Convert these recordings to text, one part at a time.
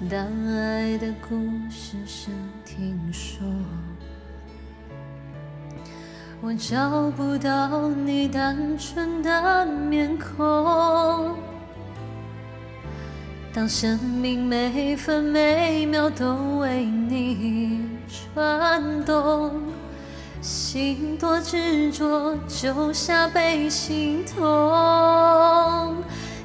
当爱的故事声听说，我找不到你单纯的面孔。当生命每分每秒都为你转动，心多执着，就下被心痛。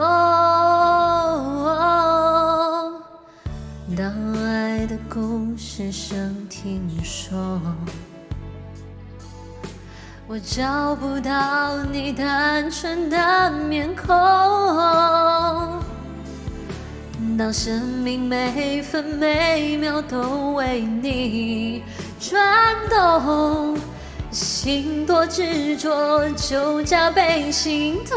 哦，当爱的故事声听说，我找不到你单纯的面孔。当生命每分每秒都为你转动。心多执着，就加倍心痛。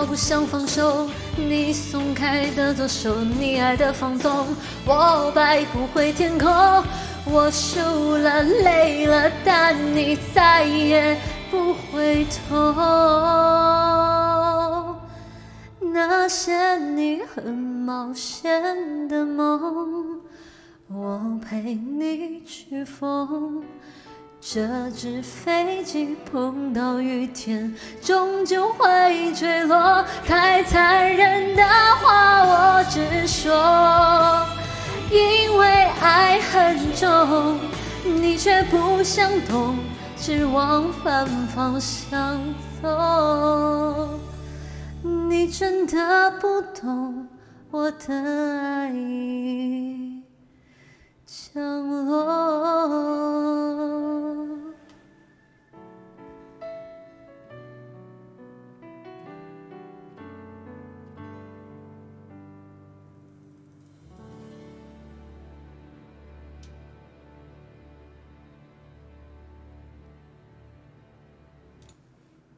我不想放手，你松开的左手，你爱的放纵，我白不回天空，我输了，累了，但你再也不回头。那些你很冒险的梦，我陪你去疯。这只飞机碰到雨天，终究会坠落。太残忍的话我直说，因为爱很重，你却不想懂，只往反方向走。你真的不懂我的爱